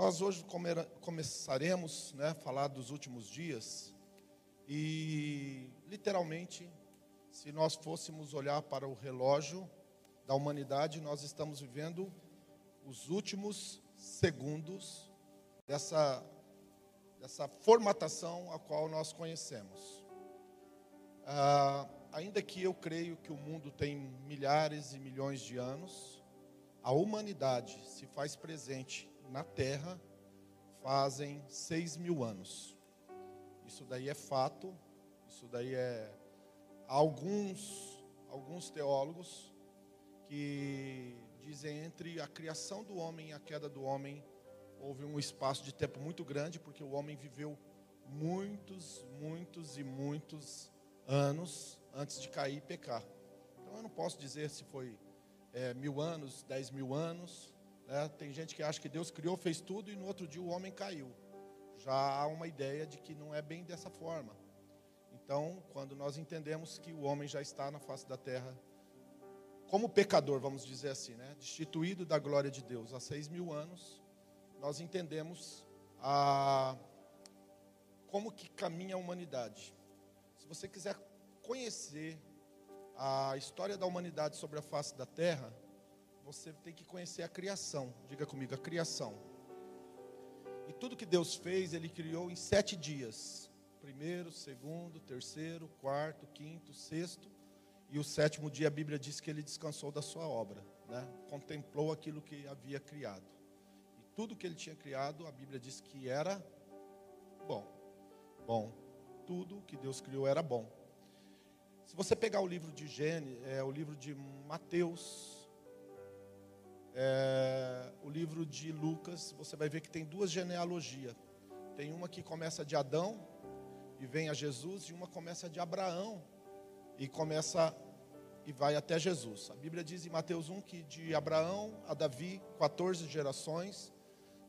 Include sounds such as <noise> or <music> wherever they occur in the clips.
Nós hoje começaremos né, a falar dos últimos dias e, literalmente, se nós fôssemos olhar para o relógio da humanidade, nós estamos vivendo os últimos segundos dessa, dessa formatação a qual nós conhecemos. Ah, ainda que eu creio que o mundo tem milhares e milhões de anos, a humanidade se faz presente na Terra fazem seis mil anos. Isso daí é fato, isso daí é alguns, alguns teólogos que dizem entre a criação do homem e a queda do homem houve um espaço de tempo muito grande, porque o homem viveu muitos, muitos e muitos anos antes de cair e pecar. Então eu não posso dizer se foi é, mil anos, dez mil anos, é, tem gente que acha que Deus criou, fez tudo e no outro dia o homem caiu. Já há uma ideia de que não é bem dessa forma. Então, quando nós entendemos que o homem já está na face da terra, como pecador, vamos dizer assim, né, destituído da glória de Deus há seis mil anos, nós entendemos a, como que caminha a humanidade. Se você quiser conhecer a história da humanidade sobre a face da terra, você tem que conhecer a criação. Diga comigo, a criação. E tudo que Deus fez, Ele criou em sete dias: primeiro, segundo, terceiro, quarto, quinto, sexto. E o sétimo dia a Bíblia diz que Ele descansou da sua obra, né? contemplou aquilo que havia criado. E tudo que Ele tinha criado, a Bíblia diz que era bom. Bom. Tudo que Deus criou era bom. Se você pegar o livro de Gênesis, é, o livro de Mateus, é, o livro de Lucas, você vai ver que tem duas genealogias. Tem uma que começa de Adão e vem a Jesus, e uma começa de Abraão e começa e vai até Jesus. A Bíblia diz em Mateus 1 que de Abraão a Davi, 14 gerações,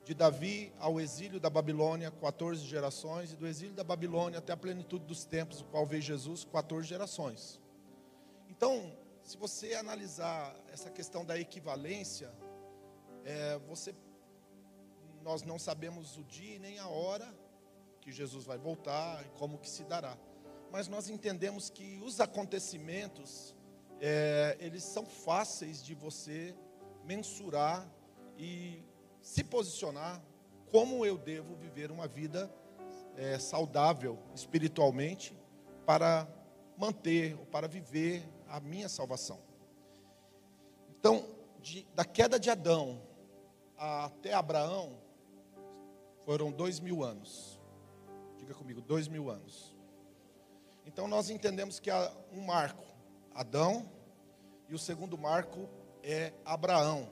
de Davi ao exílio da Babilônia, 14 gerações, e do exílio da Babilônia até a plenitude dos tempos, o qual veio Jesus, 14 gerações. Então, se você analisar essa questão da equivalência, é, você, nós não sabemos o dia nem a hora que Jesus vai voltar e como que se dará. Mas nós entendemos que os acontecimentos, é, eles são fáceis de você mensurar e se posicionar como eu devo viver uma vida é, saudável espiritualmente para manter ou para viver a minha salvação. Então, de, da queda de Adão até Abraão, foram dois mil anos. Diga comigo, dois mil anos. Então nós entendemos que há um marco, Adão, e o segundo marco é Abraão.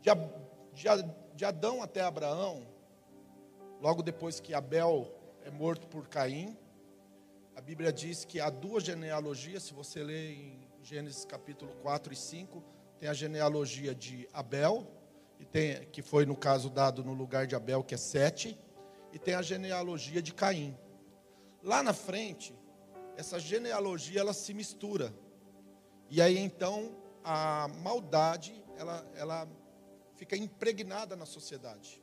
De, de, de Adão até Abraão, logo depois que Abel é morto por Caim, a Bíblia diz que há duas genealogias, se você ler em Gênesis capítulo 4 e 5, tem a genealogia de Abel, e tem, que foi no caso dado no lugar de Abel, que é Sete, e tem a genealogia de Caim. Lá na frente, essa genealogia ela se mistura. E aí então a maldade ela, ela fica impregnada na sociedade.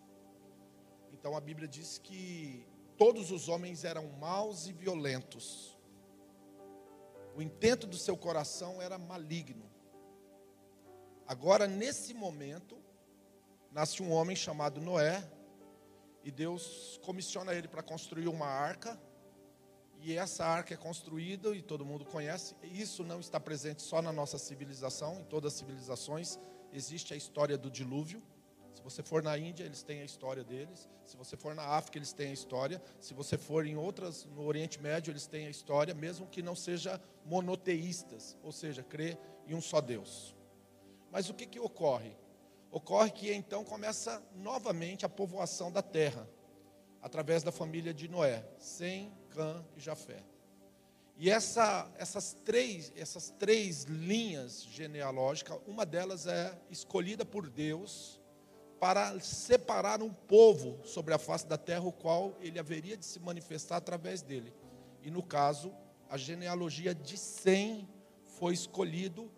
Então a Bíblia diz que todos os homens eram maus e violentos. O intento do seu coração era maligno. Agora, nesse momento, nasce um homem chamado Noé, e Deus comissiona ele para construir uma arca, e essa arca é construída, e todo mundo conhece, isso não está presente só na nossa civilização, em todas as civilizações existe a história do dilúvio. Você for na Índia, eles têm a história deles. Se você for na África, eles têm a história. Se você for em outras, no Oriente Médio, eles têm a história, mesmo que não seja monoteístas, ou seja, crê em um só Deus. Mas o que, que ocorre? Ocorre que então começa novamente a povoação da terra, através da família de Noé, Sem, Cã e Jafé. E essa, essas, três, essas três linhas genealógicas, uma delas é escolhida por Deus para separar um povo sobre a face da terra, o qual ele haveria de se manifestar através dele. E no caso, a genealogia de Sem foi escolhido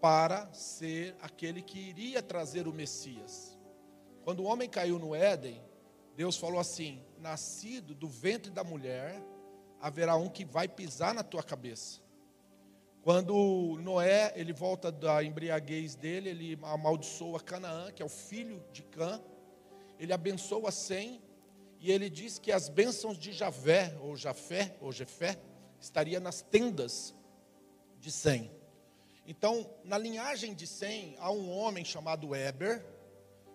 para ser aquele que iria trazer o Messias. Quando o homem caiu no Éden, Deus falou assim: nascido do ventre da mulher, haverá um que vai pisar na tua cabeça. Quando Noé, ele volta da embriaguez dele, ele amaldiçoa Canaã, que é o filho de Cã, ele abençoa Sem, e ele diz que as bênçãos de Javé, ou Jafé, ou Jefé, estaria nas tendas de Sem. Então, na linhagem de Sem, há um homem chamado Eber,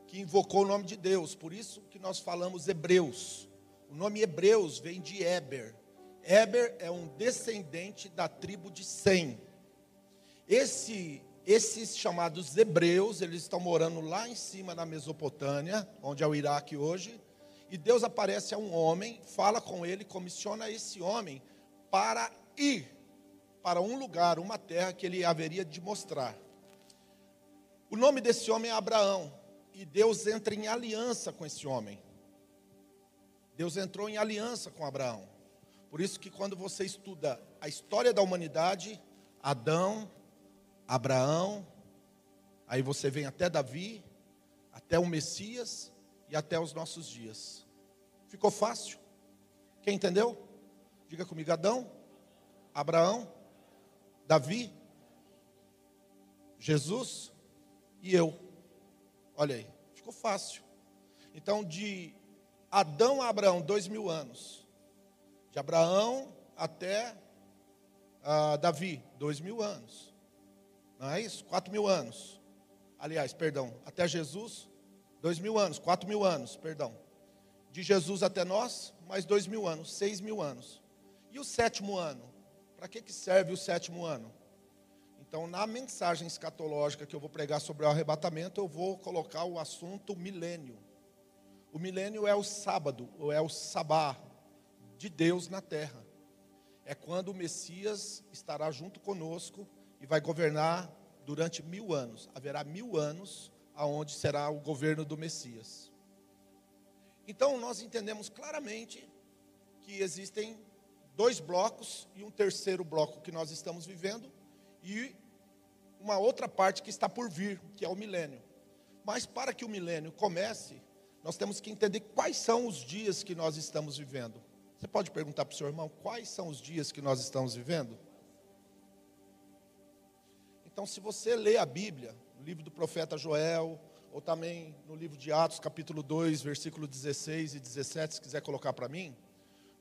que invocou o nome de Deus, por isso que nós falamos hebreus. O nome hebreus vem de Eber. Eber é um descendente da tribo de Sem. Esse, esses chamados hebreus, eles estão morando lá em cima na Mesopotâmia, onde é o Iraque hoje, e Deus aparece a um homem, fala com ele, comissiona esse homem para ir para um lugar, uma terra que ele haveria de mostrar. O nome desse homem é Abraão, e Deus entra em aliança com esse homem. Deus entrou em aliança com Abraão. Por isso que quando você estuda a história da humanidade, Adão, Abraão, aí você vem até Davi, até o Messias, e até os nossos dias. Ficou fácil? Quem entendeu? Diga comigo: Adão, Abraão, Davi, Jesus e eu. Olha aí, ficou fácil. Então, de Adão a Abraão, dois mil anos. De Abraão até uh, Davi, dois mil anos. Não é isso? Quatro mil anos. Aliás, perdão, até Jesus, Dois mil anos, quatro mil anos, perdão. De Jesus até nós, mais dois mil anos, seis mil anos. E o sétimo ano? Para que, que serve o sétimo ano? Então, na mensagem escatológica que eu vou pregar sobre o arrebatamento, eu vou colocar o assunto milênio. O milênio é o sábado, ou é o sabá de Deus na terra. É quando o Messias estará junto conosco e vai governar durante mil anos. Haverá mil anos aonde será o governo do Messias. Então nós entendemos claramente que existem dois blocos e um terceiro bloco que nós estamos vivendo e uma outra parte que está por vir, que é o milênio. Mas para que o milênio comece, nós temos que entender quais são os dias que nós estamos vivendo. Você pode perguntar para o seu irmão quais são os dias que nós estamos vivendo? Então, se você lê a Bíblia, no livro do profeta Joel, ou também no livro de Atos, capítulo 2, versículo 16 e 17, se quiser colocar para mim,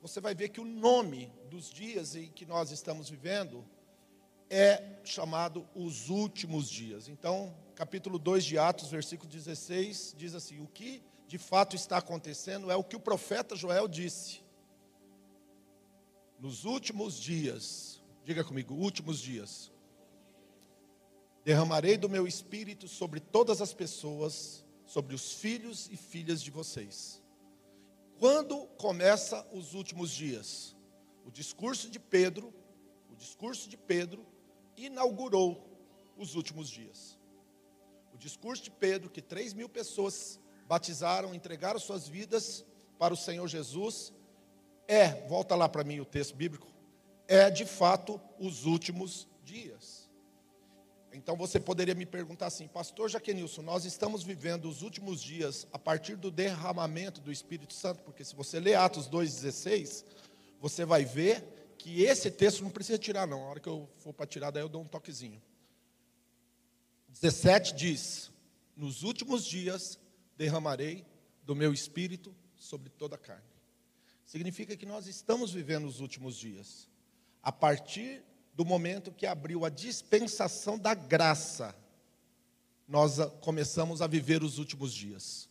você vai ver que o nome dos dias em que nós estamos vivendo é chamado os últimos dias. Então, capítulo 2 de Atos, versículo 16, diz assim: O que de fato está acontecendo é o que o profeta Joel disse. Nos últimos dias, diga comigo, últimos dias, Derramarei do meu espírito sobre todas as pessoas, sobre os filhos e filhas de vocês. Quando começa os últimos dias? O discurso de Pedro, o discurso de Pedro inaugurou os últimos dias. O discurso de Pedro, que 3 mil pessoas batizaram, entregaram suas vidas para o Senhor Jesus, é, volta lá para mim o texto bíblico, é de fato os últimos dias. Então você poderia me perguntar assim, Pastor Jaquenilson, nós estamos vivendo os últimos dias a partir do derramamento do Espírito Santo, porque se você ler Atos 2,16, você vai ver que esse texto não precisa tirar, não. A hora que eu for para tirar, daí eu dou um toquezinho. 17 diz: Nos últimos dias derramarei do meu espírito sobre toda a carne. Significa que nós estamos vivendo os últimos dias. A partir do momento que abriu a dispensação da graça, nós começamos a viver os últimos dias.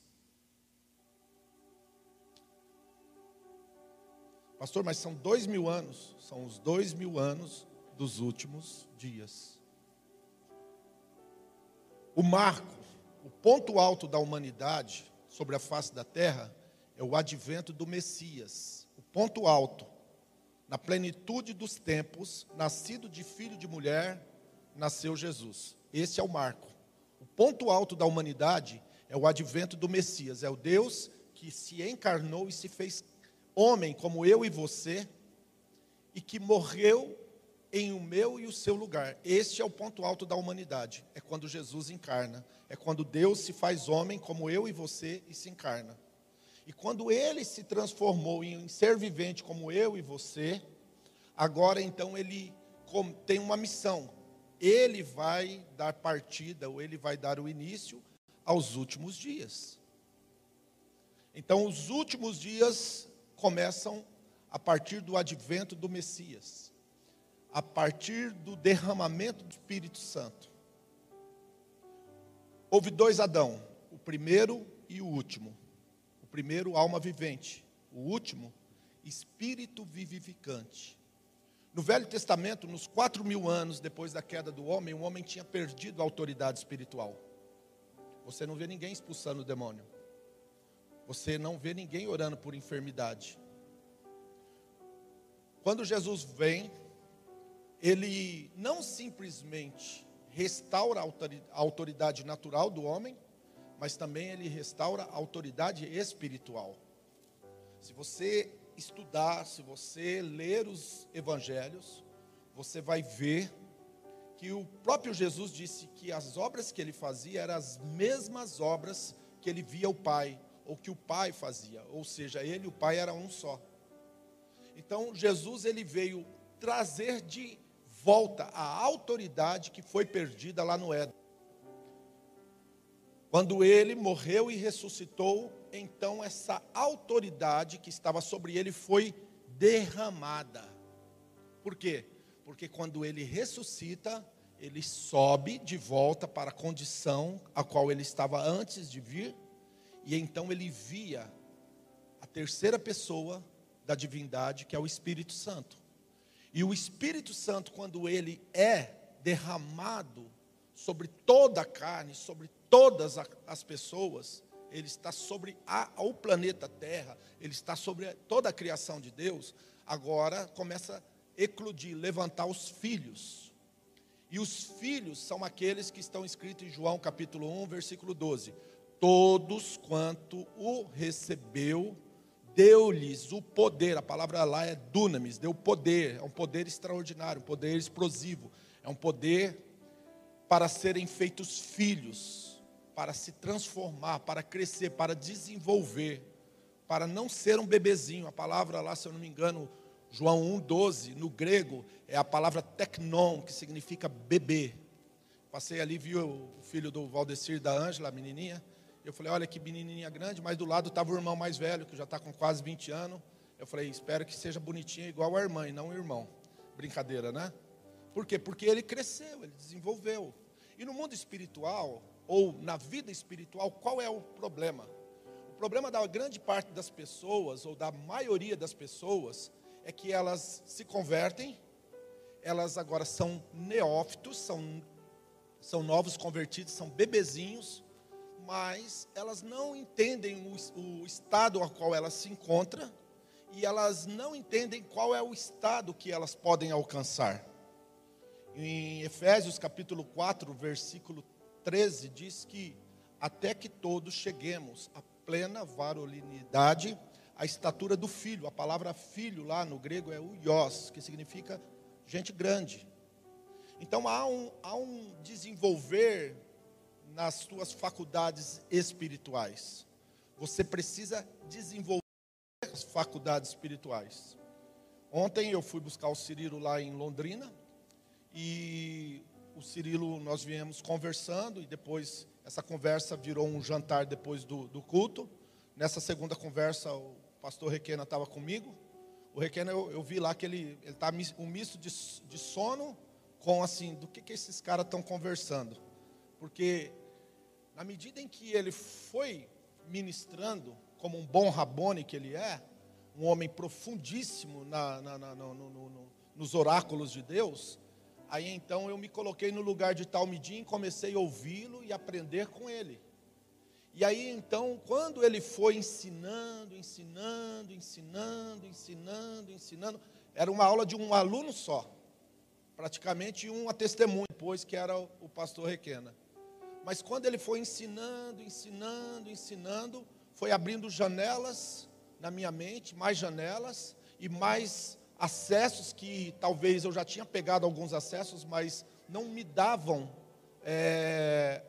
Pastor, mas são dois mil anos, são os dois mil anos dos últimos dias. O marco, o ponto alto da humanidade sobre a face da terra é o advento do Messias. O ponto alto na plenitude dos tempos, nascido de filho de mulher, nasceu Jesus. Esse é o marco. O ponto alto da humanidade é o advento do Messias, é o Deus que se encarnou e se fez homem como eu e você, e que morreu em o meu e o seu lugar. Este é o ponto alto da humanidade. É quando Jesus encarna. É quando Deus se faz homem como eu e você e se encarna. E quando ele se transformou em ser vivente como eu e você, agora então ele tem uma missão. Ele vai dar partida, ou ele vai dar o início aos últimos dias. Então, os últimos dias começam a partir do advento do Messias, a partir do derramamento do Espírito Santo. Houve dois Adão, o primeiro e o último. Primeiro, alma vivente, o último, espírito vivificante. No Velho Testamento, nos quatro mil anos depois da queda do homem, o homem tinha perdido a autoridade espiritual. Você não vê ninguém expulsando o demônio. Você não vê ninguém orando por enfermidade. Quando Jesus vem, ele não simplesmente restaura a autoridade natural do homem, mas também ele restaura a autoridade espiritual. Se você estudar, se você ler os evangelhos, você vai ver que o próprio Jesus disse que as obras que ele fazia eram as mesmas obras que ele via o Pai, ou que o Pai fazia, ou seja, ele e o Pai eram um só. Então, Jesus ele veio trazer de volta a autoridade que foi perdida lá no Éden. Quando ele morreu e ressuscitou, então essa autoridade que estava sobre ele foi derramada. Por quê? Porque quando ele ressuscita, ele sobe de volta para a condição a qual ele estava antes de vir, e então ele via a terceira pessoa da divindade, que é o Espírito Santo. E o Espírito Santo, quando ele é derramado sobre toda a carne, sobre todas as pessoas, ele está sobre a, o planeta Terra, ele está sobre toda a criação de Deus, agora começa a eclodir, levantar os filhos. E os filhos são aqueles que estão escritos em João capítulo 1, versículo 12. Todos quanto o recebeu, deu-lhes o poder. A palavra lá é dunamis, deu poder, é um poder extraordinário, um poder explosivo, é um poder para serem feitos filhos para se transformar, para crescer, para desenvolver, para não ser um bebezinho. A palavra lá, se eu não me engano, João 1,12, no grego, é a palavra teknon, que significa bebê. Passei ali, vi o filho do Valdecir da Ângela, a menininha. Eu falei, olha que menininha grande, mas do lado estava o irmão mais velho, que já está com quase 20 anos. Eu falei, espero que seja bonitinho igual a irmã e não o irmão. Brincadeira, né? Por quê? Porque ele cresceu, ele desenvolveu. E no mundo espiritual, ou na vida espiritual, qual é o problema? O problema da grande parte das pessoas, ou da maioria das pessoas, é que elas se convertem, elas agora são neófitos, são, são novos convertidos, são bebezinhos, mas elas não entendem o, o estado ao qual elas se encontram e elas não entendem qual é o estado que elas podem alcançar. Em Efésios capítulo 4, versículo 13 diz que até que todos cheguemos à plena varolinidade, à estatura do filho. A palavra filho lá no grego é o ios, que significa gente grande. Então há um, há um desenvolver nas suas faculdades espirituais. Você precisa desenvolver as faculdades espirituais. Ontem eu fui buscar o Cirilo lá em Londrina e o Cirilo, nós viemos conversando e depois essa conversa virou um jantar depois do, do culto. Nessa segunda conversa, o pastor Requena estava comigo. O Requena, eu, eu, vi lá que ele está um misto de, de sono com assim, do que, que esses caras estão conversando. Porque na medida em que ele foi ministrando, como um bom rabone que ele é, um homem profundíssimo na, na, na, no, no, no, nos oráculos de Deus, Aí então eu me coloquei no lugar de Talmidim, comecei a ouvi-lo e aprender com ele. E aí então, quando ele foi ensinando, ensinando, ensinando, ensinando, ensinando, era uma aula de um aluno só, praticamente uma testemunha, depois que era o pastor Requena. Mas quando ele foi ensinando, ensinando, ensinando, foi abrindo janelas na minha mente, mais janelas, e mais acessos que talvez eu já tinha pegado alguns acessos, mas não me davam é,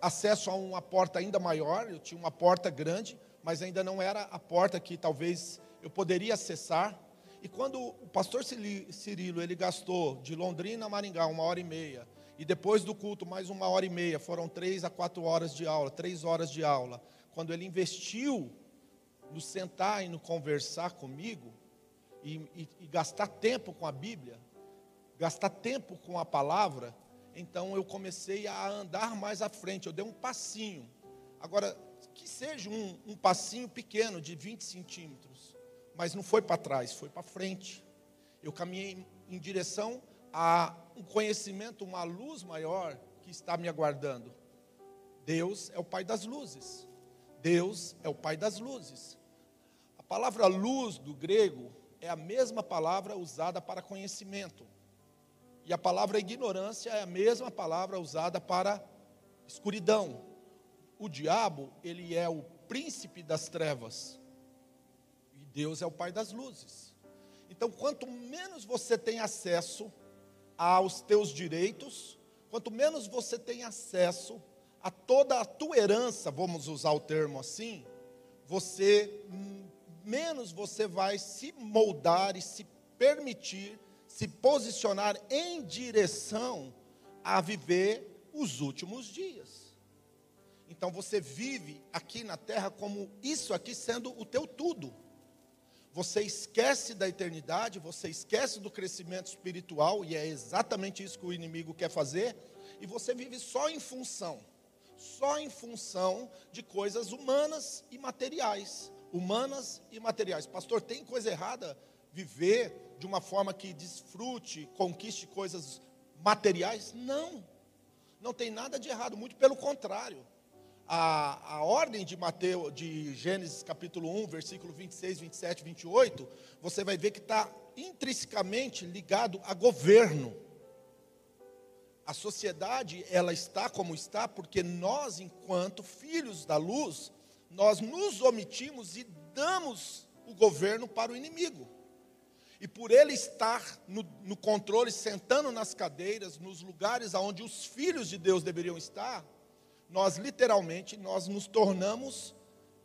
acesso a uma porta ainda maior. Eu tinha uma porta grande, mas ainda não era a porta que talvez eu poderia acessar. E quando o pastor Cirilo ele gastou de Londrina a Maringá uma hora e meia, e depois do culto mais uma hora e meia, foram três a quatro horas de aula, três horas de aula. Quando ele investiu no sentar e no conversar comigo, e, e, e gastar tempo com a Bíblia, gastar tempo com a palavra, então eu comecei a andar mais à frente, eu dei um passinho. Agora, que seja um, um passinho pequeno de 20 centímetros, mas não foi para trás, foi para frente. Eu caminhei em direção a um conhecimento, uma luz maior que está me aguardando. Deus é o Pai das luzes. Deus é o Pai das luzes. A palavra luz do grego é a mesma palavra usada para conhecimento. E a palavra ignorância é a mesma palavra usada para escuridão. O diabo, ele é o príncipe das trevas. E Deus é o pai das luzes. Então, quanto menos você tem acesso aos teus direitos, quanto menos você tem acesso a toda a tua herança, vamos usar o termo assim, você menos você vai se moldar e se permitir se posicionar em direção a viver os últimos dias. Então você vive aqui na terra como isso aqui sendo o teu tudo. Você esquece da eternidade, você esquece do crescimento espiritual, e é exatamente isso que o inimigo quer fazer, e você vive só em função, só em função de coisas humanas e materiais humanas e materiais. Pastor, tem coisa errada viver de uma forma que desfrute, conquiste coisas materiais? Não. Não tem nada de errado, muito pelo contrário. A, a ordem de Mateus, de Gênesis capítulo 1, versículo 26, 27, 28, você vai ver que está intrinsecamente ligado a governo. A sociedade, ela está como está, porque nós, enquanto filhos da luz, nós nos omitimos e damos o governo para o inimigo. E por ele estar no, no, controle, sentando nas cadeiras, nos lugares onde os filhos de Deus deveriam estar, nós literalmente nós nos tornamos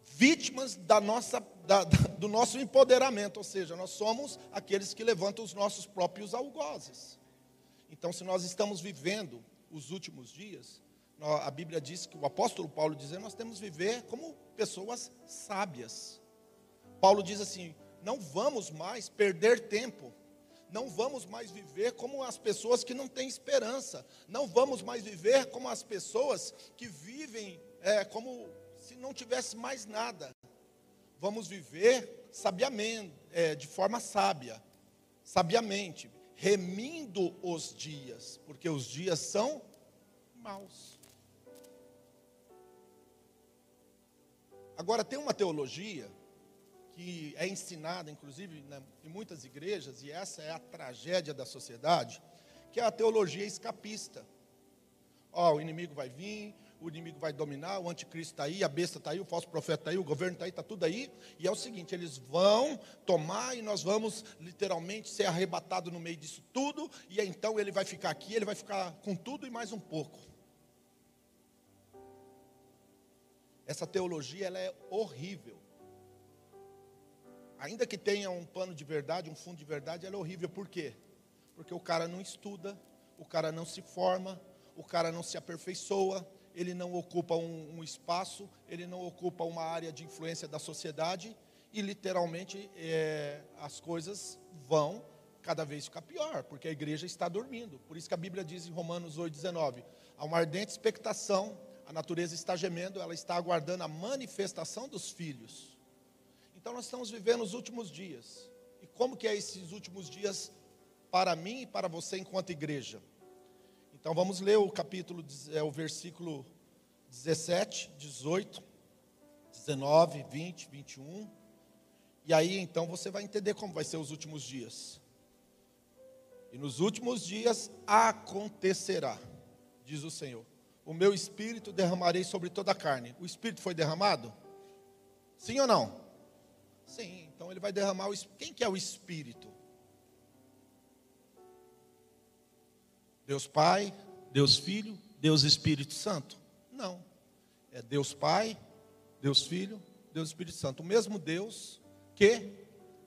vítimas da nossa, da, do nosso empoderamento, ou seja, nós somos aqueles que levantam os nossos próprios algozes. Então, se nós estamos vivendo os últimos dias, a Bíblia diz que o apóstolo Paulo diz: nós temos que viver como pessoas sábias. Paulo diz assim: não vamos mais perder tempo, não vamos mais viver como as pessoas que não têm esperança, não vamos mais viver como as pessoas que vivem é, como se não tivesse mais nada. Vamos viver sabiamente, é, de forma sábia, sabiamente, remindo os dias, porque os dias são maus. Agora, tem uma teologia que é ensinada, inclusive, né, em muitas igrejas, e essa é a tragédia da sociedade, que é a teologia escapista. Ó, oh, o inimigo vai vir, o inimigo vai dominar, o anticristo está aí, a besta está aí, o falso profeta está aí, o governo está aí, está tudo aí. E é o seguinte: eles vão tomar e nós vamos literalmente ser arrebatados no meio disso tudo, e então ele vai ficar aqui, ele vai ficar com tudo e mais um pouco. Essa teologia ela é horrível. Ainda que tenha um pano de verdade, um fundo de verdade, ela é horrível. Por quê? Porque o cara não estuda, o cara não se forma, o cara não se aperfeiçoa, ele não ocupa um, um espaço, ele não ocupa uma área de influência da sociedade e literalmente é, as coisas vão cada vez ficar pior, porque a igreja está dormindo. Por isso que a Bíblia diz em Romanos 8,19: há uma ardente expectação a natureza está gemendo, ela está aguardando a manifestação dos filhos. Então nós estamos vivendo os últimos dias. E como que é esses últimos dias para mim e para você enquanto igreja? Então vamos ler o capítulo, é, o versículo 17, 18, 19, 20, 21. E aí então você vai entender como vai ser os últimos dias. E nos últimos dias acontecerá, diz o Senhor o meu espírito derramarei sobre toda a carne. O espírito foi derramado? Sim ou não? Sim, então ele vai derramar o. Quem que é o Espírito? Deus Pai, Deus Filho, Deus Espírito Santo? Não. É Deus Pai, Deus Filho, Deus Espírito Santo. O mesmo Deus que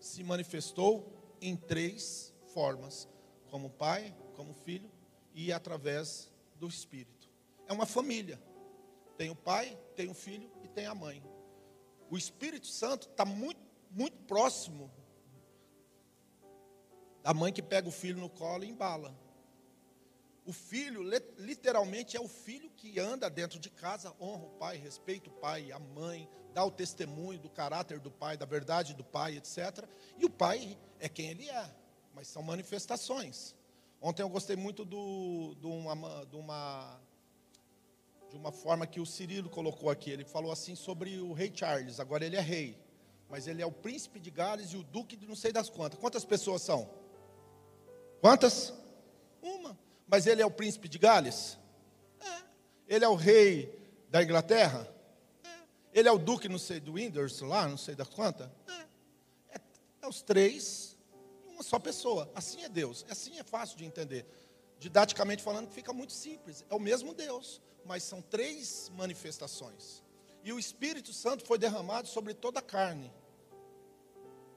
se manifestou em três formas: como Pai, como Filho e através do Espírito. É uma família. Tem o Pai, tem o Filho e tem a mãe. O Espírito Santo está muito, muito próximo da mãe que pega o filho no colo e embala. O filho, literalmente, é o filho que anda dentro de casa, honra o pai, respeita o pai, a mãe, dá o testemunho do caráter do pai, da verdade do pai, etc. E o pai é quem ele é, mas são manifestações. Ontem eu gostei muito do, uma, de, uma, de uma forma que o Cirilo colocou aqui. Ele falou assim sobre o rei Charles. Agora ele é rei, mas ele é o príncipe de Gales e o duque de não sei das quantas. Quantas pessoas são? Quantas? Uma. Mas ele é o príncipe de Gales? É. Ele é o rei da Inglaterra? É. Ele é o duque, não sei, do Windsor, lá, não sei da quanta? É. é. é os três, uma só pessoa. Assim é Deus. Assim é fácil de entender. Didaticamente falando, fica muito simples. É o mesmo Deus, mas são três manifestações. E o Espírito Santo foi derramado sobre toda a carne.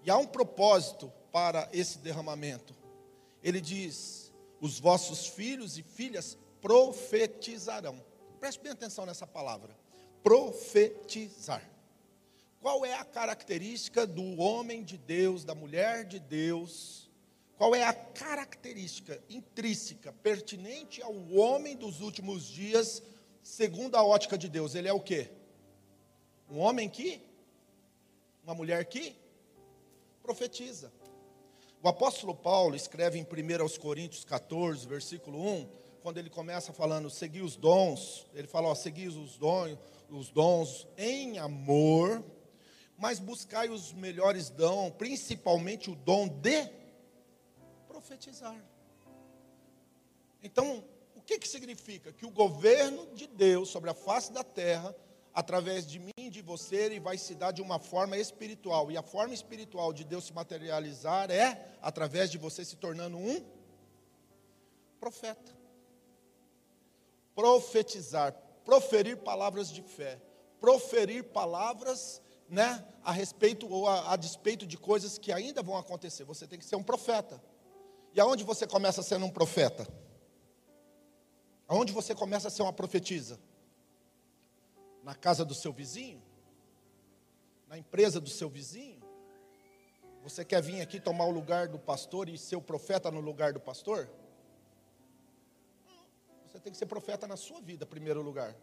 E há um propósito para esse derramamento. Ele diz: os vossos filhos e filhas profetizarão. Preste bem atenção nessa palavra. Profetizar. Qual é a característica do homem de Deus, da mulher de Deus? Qual é a característica intrínseca, pertinente ao homem dos últimos dias, segundo a ótica de Deus? Ele é o quê? Um homem que? Uma mulher que? Profetiza. O apóstolo Paulo escreve em 1 Coríntios 14, versículo 1, quando ele começa falando, seguir os dons, ele fala, ó, seguir os dons, os dons em amor, mas buscai os melhores dons, principalmente o dom de profetizar. Então, o que, que significa? Que o governo de Deus sobre a face da terra através de mim e de você, ele vai se dar de uma forma espiritual. E a forma espiritual de Deus se materializar é através de você se tornando um profeta. Profetizar, proferir palavras de fé, proferir palavras, né, a respeito ou a, a despeito de coisas que ainda vão acontecer. Você tem que ser um profeta. E aonde você começa sendo um profeta? Aonde você começa a ser uma profetisa? na casa do seu vizinho? Na empresa do seu vizinho? Você quer vir aqui tomar o lugar do pastor e ser o profeta no lugar do pastor? Você tem que ser profeta na sua vida, em primeiro lugar.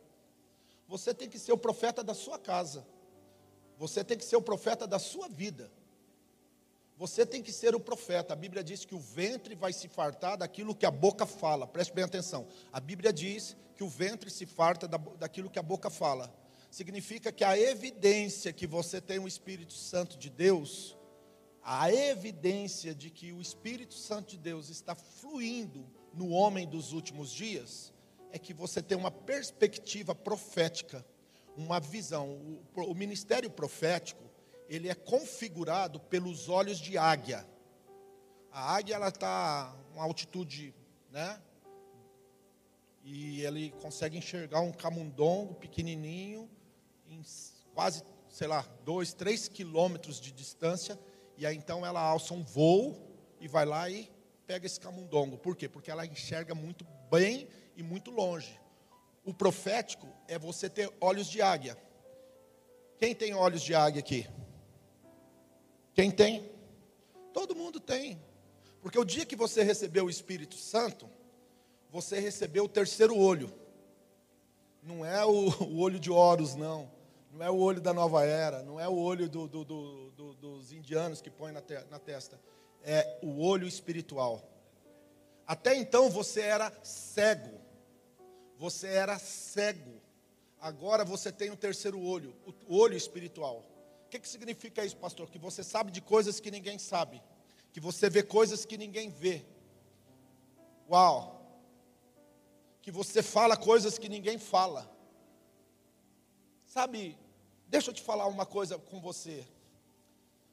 Você tem que ser o profeta da sua casa. Você tem que ser o profeta da sua vida. Você tem que ser o profeta. A Bíblia diz que o ventre vai se fartar daquilo que a boca fala. Preste bem atenção. A Bíblia diz que o ventre se farta daquilo que a boca fala. Significa que a evidência que você tem o Espírito Santo de Deus, a evidência de que o Espírito Santo de Deus está fluindo no homem dos últimos dias, é que você tem uma perspectiva profética, uma visão. O, o ministério profético ele é configurado pelos olhos de águia. A águia ela está uma altitude, né? E ele consegue enxergar um camundongo pequenininho em quase, sei lá, dois, três quilômetros de distância. E aí então ela alça um voo e vai lá e pega esse camundongo. Por quê? Porque ela enxerga muito bem e muito longe. O profético é você ter olhos de águia. Quem tem olhos de águia aqui? Quem tem? Todo mundo tem. Porque o dia que você recebeu o Espírito Santo, você recebeu o terceiro olho. Não é o, o olho de Horus, não. Não é o olho da nova era. Não é o olho do, do, do, dos indianos que põe na, te, na testa. É o olho espiritual. Até então você era cego. Você era cego. Agora você tem o terceiro olho, o olho espiritual. O que, que significa isso, pastor? Que você sabe de coisas que ninguém sabe, que você vê coisas que ninguém vê. Uau! Que você fala coisas que ninguém fala. Sabe, deixa eu te falar uma coisa com você.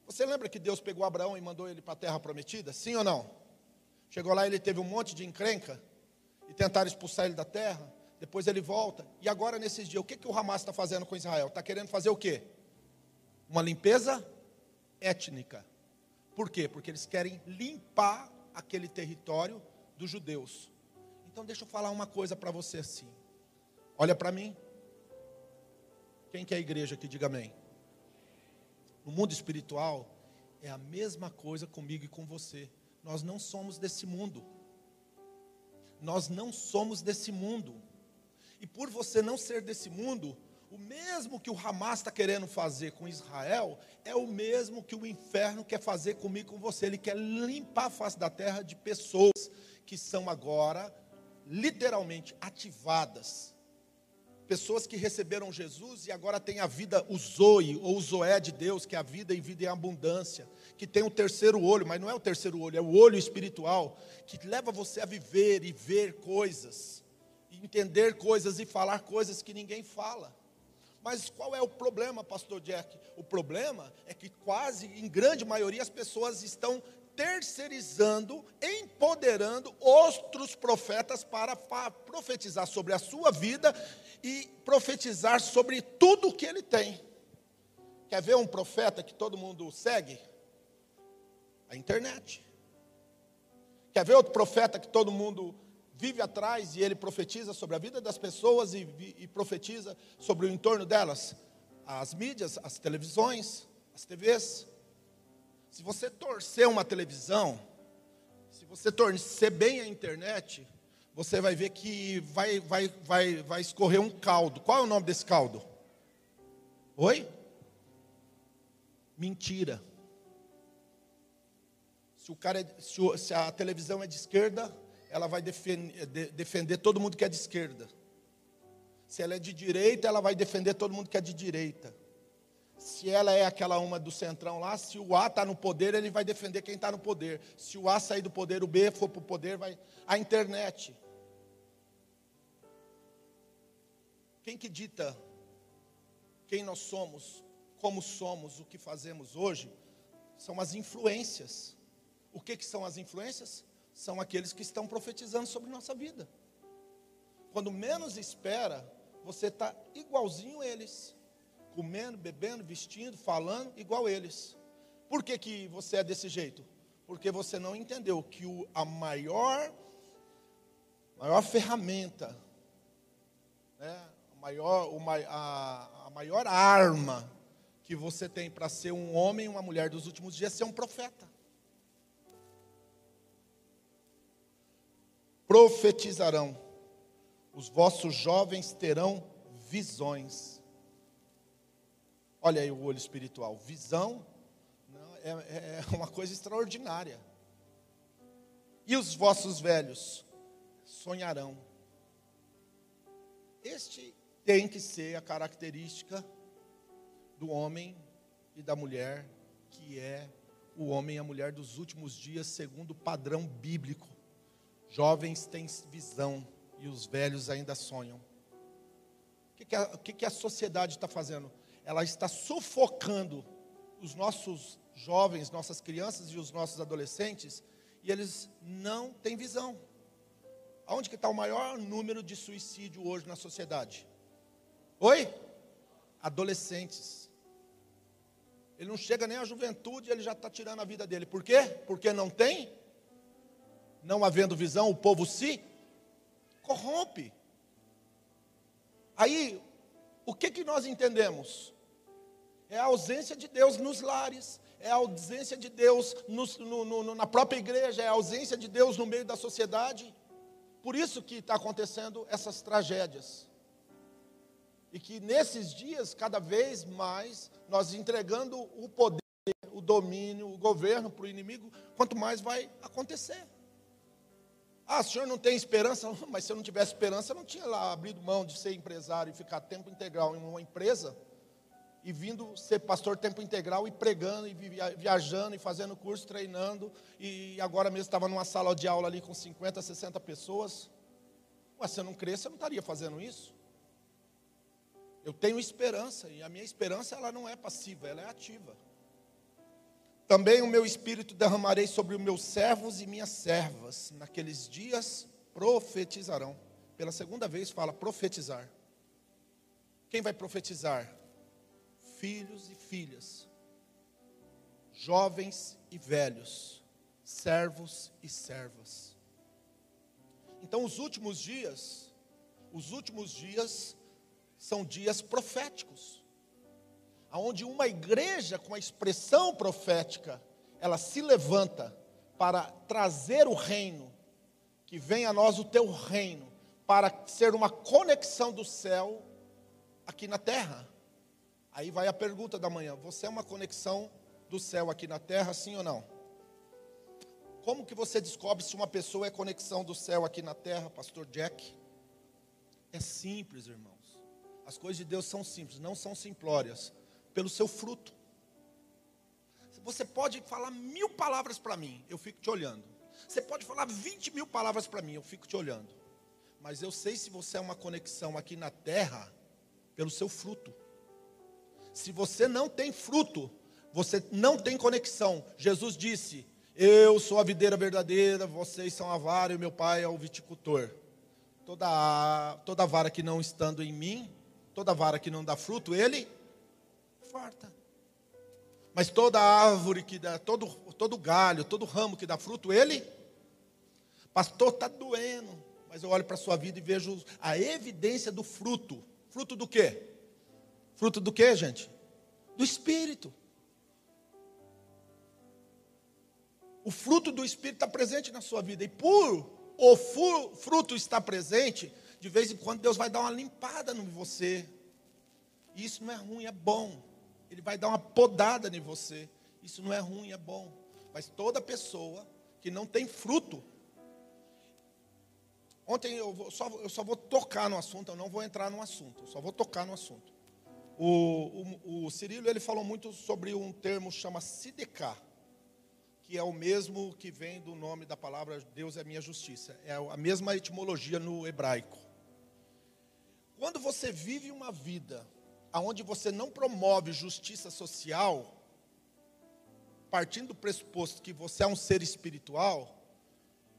Você lembra que Deus pegou Abraão e mandou ele para a terra prometida? Sim ou não? Chegou lá, ele teve um monte de encrenca e tentaram expulsar ele da terra. Depois ele volta. E agora, nesses dias, o que, que o Hamas está fazendo com Israel? Está querendo fazer o quê? Uma limpeza étnica. Por quê? Porque eles querem limpar aquele território dos judeus. Então, deixa eu falar uma coisa para você assim. Olha para mim. Quem que é a igreja aqui? Diga amém. No mundo espiritual, é a mesma coisa comigo e com você. Nós não somos desse mundo. Nós não somos desse mundo. E por você não ser desse mundo, o mesmo que o Hamas está querendo fazer com Israel, é o mesmo que o inferno quer fazer comigo com você. Ele quer limpar a face da terra de pessoas que são agora, literalmente, ativadas Pessoas que receberam Jesus e agora têm a vida, o Zoe, ou o Zoé de Deus, que é a vida e vida em abundância. Que tem o terceiro olho, mas não é o terceiro olho, é o olho espiritual, que leva você a viver e ver coisas, entender coisas e falar coisas que ninguém fala. Mas qual é o problema, pastor Jack? O problema é que quase, em grande maioria, as pessoas estão terceirizando, empoderando outros profetas para profetizar sobre a sua vida e profetizar sobre tudo o que ele tem. Quer ver um profeta que todo mundo segue? A internet. Quer ver outro profeta que todo mundo vive atrás e ele profetiza sobre a vida das pessoas e, e profetiza sobre o entorno delas? As mídias, as televisões, as TVs. Se você torcer uma televisão, se você torcer bem a internet, você vai ver que vai, vai, vai, vai escorrer um caldo. Qual é o nome desse caldo? Oi? Mentira. Se, o cara é, se, a televisão é de esquerda, ela vai defender, de, defender todo mundo que é de esquerda. Se ela é de direita, ela vai defender todo mundo que é de direita. Se ela é aquela uma do centrão lá, se o A está no poder, ele vai defender quem está no poder. Se o A sair do poder, o B for para o poder, vai. A internet. Quem que dita quem nós somos, como somos, o que fazemos hoje, são as influências. O que, que são as influências? São aqueles que estão profetizando sobre nossa vida. Quando menos espera, você está igualzinho eles. Comendo, bebendo, vestindo, falando, igual eles. Por que, que você é desse jeito? Porque você não entendeu que o, a maior, maior ferramenta, né, maior, uma, a, a maior arma que você tem para ser um homem e uma mulher dos últimos dias é ser um profeta. Profetizarão, os vossos jovens terão visões. Olha aí o olho espiritual, visão é, é, é uma coisa extraordinária. E os vossos velhos sonharão. Este tem que ser a característica do homem e da mulher, que é o homem e a mulher dos últimos dias, segundo o padrão bíblico. Jovens têm visão e os velhos ainda sonham. O que, que, a, o que, que a sociedade está fazendo? Ela está sufocando os nossos jovens, nossas crianças e os nossos adolescentes, e eles não têm visão. Aonde que está o maior número de suicídio hoje na sociedade? Oi? Adolescentes. Ele não chega nem à juventude, ele já está tirando a vida dele. Por quê? Porque não tem? Não havendo visão, o povo se corrompe. Aí, o que, que nós entendemos? É a ausência de Deus nos lares, é a ausência de Deus no, no, na própria igreja, é a ausência de Deus no meio da sociedade. Por isso que está acontecendo essas tragédias. E que nesses dias, cada vez mais, nós entregando o poder, o domínio, o governo para o inimigo, quanto mais vai acontecer. Ah, o senhor não tem esperança? <laughs> Mas se eu não tivesse esperança, eu não tinha lá abrido mão de ser empresário e ficar tempo integral em uma empresa e vindo ser pastor tempo integral e pregando e viajando e fazendo curso, treinando e agora mesmo estava numa sala de aula ali com 50, 60 pessoas. Mas se eu não cresce, eu não estaria fazendo isso. Eu tenho esperança, e a minha esperança ela não é passiva, ela é ativa. Também o meu espírito derramarei sobre os meus servos e minhas servas. Naqueles dias profetizarão. Pela segunda vez fala profetizar. Quem vai profetizar? Filhos e filhas, jovens e velhos, servos e servas. Então, os últimos dias, os últimos dias são dias proféticos, aonde uma igreja com a expressão profética, ela se levanta para trazer o reino, que venha a nós o teu reino, para ser uma conexão do céu aqui na terra. Aí vai a pergunta da manhã: você é uma conexão do céu aqui na terra, sim ou não? Como que você descobre se uma pessoa é conexão do céu aqui na terra, pastor Jack? É simples, irmãos. As coisas de Deus são simples, não são simplórias. Pelo seu fruto. Você pode falar mil palavras para mim, eu fico te olhando. Você pode falar vinte mil palavras para mim, eu fico te olhando. Mas eu sei se você é uma conexão aqui na terra pelo seu fruto. Se você não tem fruto, você não tem conexão. Jesus disse: Eu sou a videira verdadeira, vocês são a vara e meu pai é o viticultor. Toda, toda vara que não estando em mim, toda vara que não dá fruto, ele farta. Mas toda árvore que dá, todo, todo galho, todo ramo que dá fruto, ele, pastor, está doendo. Mas eu olho para a sua vida e vejo a evidência do fruto. Fruto do quê? Fruto do quê, gente? Do Espírito. O fruto do Espírito está presente na sua vida. E por o fruto estar presente, de vez em quando Deus vai dar uma limpada em você. Isso não é ruim, é bom. Ele vai dar uma podada em você. Isso não é ruim, é bom. Mas toda pessoa que não tem fruto. Ontem eu, vou, só, eu só vou tocar no assunto, eu não vou entrar no assunto, eu só vou tocar no assunto. O, o, o Cirilo ele falou muito sobre um termo chama Sidecar que é o mesmo que vem do nome da palavra Deus é minha justiça. É a mesma etimologia no hebraico. Quando você vive uma vida onde você não promove justiça social, partindo do pressuposto que você é um ser espiritual,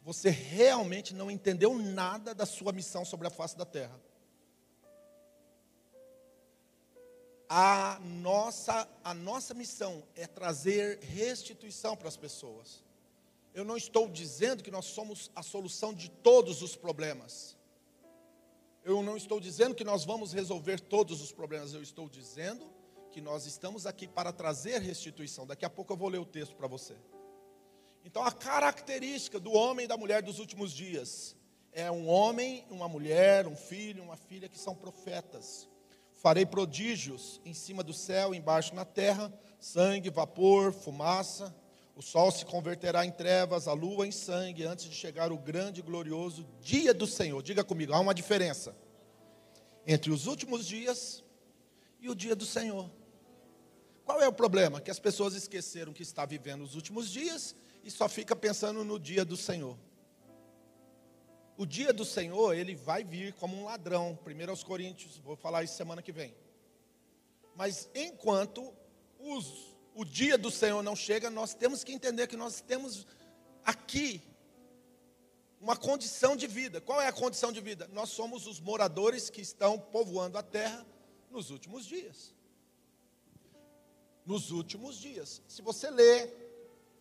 você realmente não entendeu nada da sua missão sobre a face da terra. A nossa, a nossa missão é trazer restituição para as pessoas. Eu não estou dizendo que nós somos a solução de todos os problemas. Eu não estou dizendo que nós vamos resolver todos os problemas. Eu estou dizendo que nós estamos aqui para trazer restituição. Daqui a pouco eu vou ler o texto para você. Então, a característica do homem e da mulher dos últimos dias é um homem, uma mulher, um filho, uma filha que são profetas Farei prodígios em cima do céu, embaixo na terra, sangue, vapor, fumaça. O sol se converterá em trevas, a lua em sangue, antes de chegar o grande e glorioso dia do Senhor. Diga comigo, há uma diferença entre os últimos dias e o dia do Senhor. Qual é o problema? Que as pessoas esqueceram que está vivendo os últimos dias e só fica pensando no dia do Senhor. O dia do Senhor, ele vai vir como um ladrão. Primeiro aos Coríntios, vou falar isso semana que vem. Mas enquanto os, o dia do Senhor não chega, nós temos que entender que nós temos aqui uma condição de vida. Qual é a condição de vida? Nós somos os moradores que estão povoando a terra nos últimos dias. Nos últimos dias. Se você ler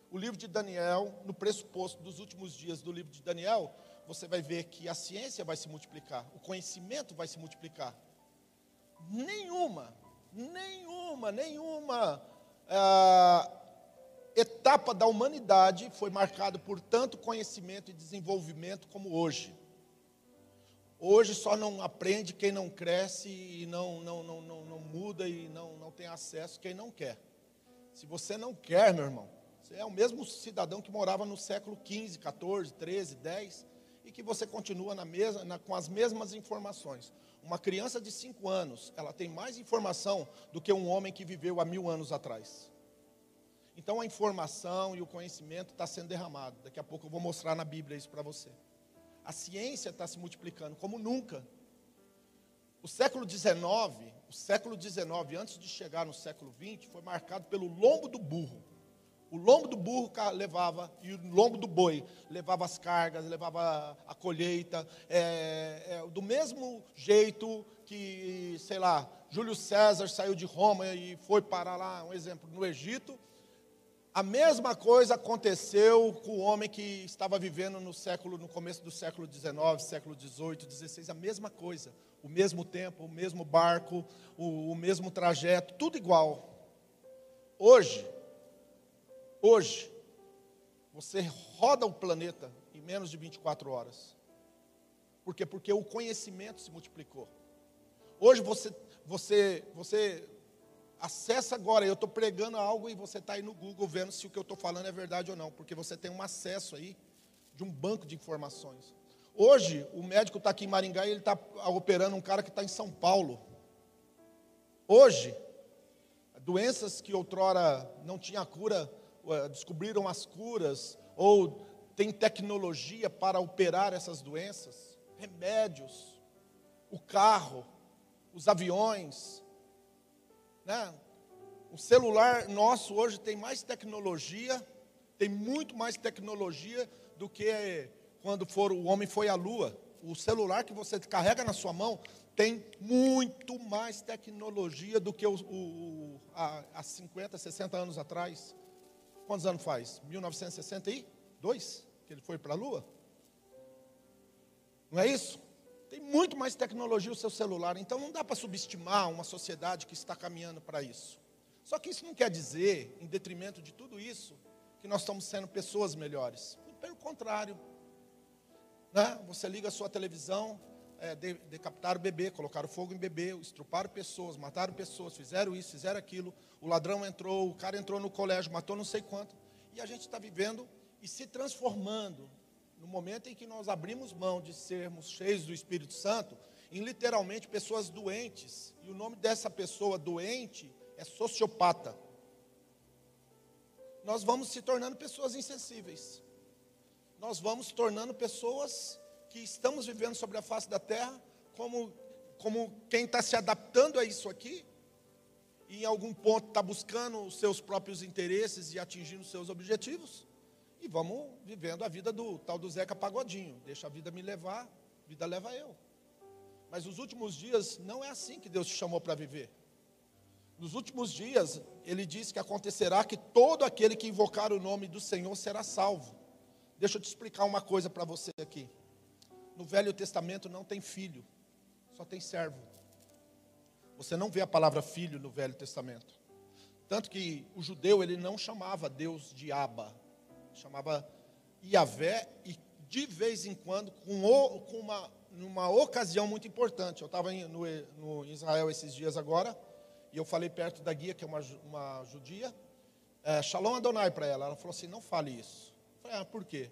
o livro de Daniel, no pressuposto dos últimos dias do livro de Daniel, você vai ver que a ciência vai se multiplicar, o conhecimento vai se multiplicar. Nenhuma, nenhuma, nenhuma ah, etapa da humanidade foi marcada por tanto conhecimento e desenvolvimento como hoje. Hoje só não aprende quem não cresce e não, não, não, não, não muda e não, não tem acesso quem não quer. Se você não quer, meu irmão, você é o mesmo cidadão que morava no século XV, XIV, XIII, X e que você continua na mesa, na, com as mesmas informações. Uma criança de 5 anos, ela tem mais informação do que um homem que viveu há mil anos atrás. Então a informação e o conhecimento está sendo derramado. Daqui a pouco eu vou mostrar na Bíblia isso para você. A ciência está se multiplicando como nunca. O século XIX, o século XIX, antes de chegar no século XX, foi marcado pelo lombo do burro. O lombo do burro levava, e o lombo do boi levava as cargas, levava a colheita. É, é, do mesmo jeito que, sei lá, Júlio César saiu de Roma e foi parar lá, um exemplo, no Egito. A mesma coisa aconteceu com o homem que estava vivendo no século, no começo do século XIX, século XVIII, XVI, a mesma coisa, o mesmo tempo, o mesmo barco, o, o mesmo trajeto, tudo igual. Hoje, hoje, você roda o planeta em menos de 24 horas. Por quê? Porque o conhecimento se multiplicou. Hoje você, você, você Acessa agora, eu estou pregando algo e você está aí no Google vendo se o que eu estou falando é verdade ou não, porque você tem um acesso aí de um banco de informações. Hoje, o médico está aqui em Maringá e ele está operando um cara que está em São Paulo. Hoje, doenças que outrora não tinha cura, descobriram as curas, ou tem tecnologia para operar essas doenças, remédios, o carro, os aviões, né? O celular nosso hoje tem mais tecnologia, tem muito mais tecnologia do que quando for, o homem foi à lua. O celular que você carrega na sua mão tem muito mais tecnologia do que o, o, há, há 50, 60 anos atrás. Quantos anos faz? 1962 que ele foi para a lua? Não é isso? Tem muito mais tecnologia o seu celular, então não dá para subestimar uma sociedade que está caminhando para isso. Só que isso não quer dizer, em detrimento de tudo isso, que nós estamos sendo pessoas melhores. Pelo contrário. Né? Você liga a sua televisão, é, de, decapitaram bebê, colocaram fogo em bebê, estruparam pessoas, mataram pessoas, fizeram isso, fizeram aquilo. O ladrão entrou, o cara entrou no colégio, matou não sei quanto. E a gente está vivendo e se transformando no momento em que nós abrimos mão de sermos cheios do Espírito Santo, em literalmente pessoas doentes, e o nome dessa pessoa doente é sociopata. Nós vamos se tornando pessoas insensíveis. Nós vamos se tornando pessoas que estamos vivendo sobre a face da terra como, como quem está se adaptando a isso aqui, e em algum ponto está buscando os seus próprios interesses e atingindo os seus objetivos e vamos vivendo a vida do tal do Zeca Pagodinho. Deixa a vida me levar, vida leva eu. Mas os últimos dias não é assim que Deus te chamou para viver. Nos últimos dias, ele diz que acontecerá que todo aquele que invocar o nome do Senhor será salvo. Deixa eu te explicar uma coisa para você aqui. No Velho Testamento não tem filho, só tem servo. Você não vê a palavra filho no Velho Testamento. Tanto que o judeu ele não chamava Deus de Abba, chamava Iavé, e de vez em quando, com, o, com uma, numa ocasião muito importante, eu estava no, no Israel esses dias agora, e eu falei perto da guia, que é uma, uma judia, é, Shalom Adonai para ela. Ela falou assim: não fale isso. Eu falei, ah, por quê?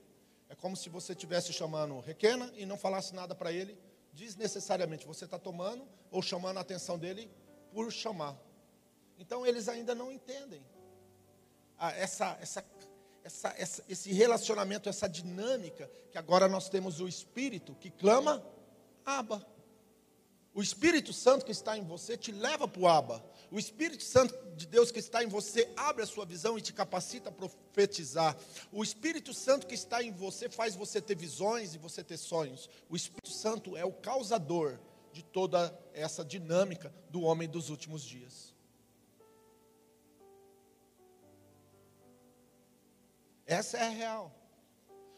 É como se você estivesse chamando Requena e não falasse nada para ele desnecessariamente. Você está tomando ou chamando a atenção dele por chamar. Então eles ainda não entendem ah, essa, essa essa, essa, esse relacionamento, essa dinâmica, que agora nós temos o Espírito que clama, Aba. O Espírito Santo que está em você te leva para o Aba. O Espírito Santo de Deus que está em você abre a sua visão e te capacita a profetizar. O Espírito Santo que está em você faz você ter visões e você ter sonhos. O Espírito Santo é o causador de toda essa dinâmica do homem dos últimos dias. Essa é a real.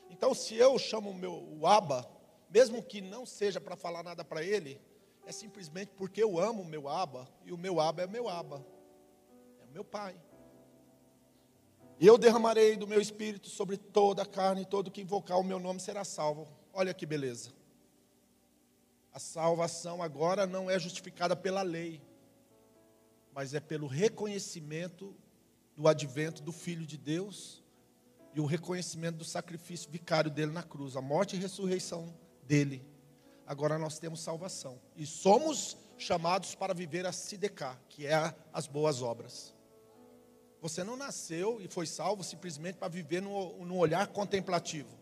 Então, se eu chamo o meu o Aba, mesmo que não seja para falar nada para ele, é simplesmente porque eu amo o meu Aba, e o meu Aba é meu Aba, é o meu Pai. E eu derramarei do meu espírito sobre toda a carne, e todo que invocar o meu nome será salvo. Olha que beleza. A salvação agora não é justificada pela lei, mas é pelo reconhecimento do advento do Filho de Deus e o reconhecimento do sacrifício vicário dele na cruz, a morte e ressurreição dele. Agora nós temos salvação e somos chamados para viver a Sidecar, que é as boas obras. Você não nasceu e foi salvo simplesmente para viver no, no olhar contemplativo.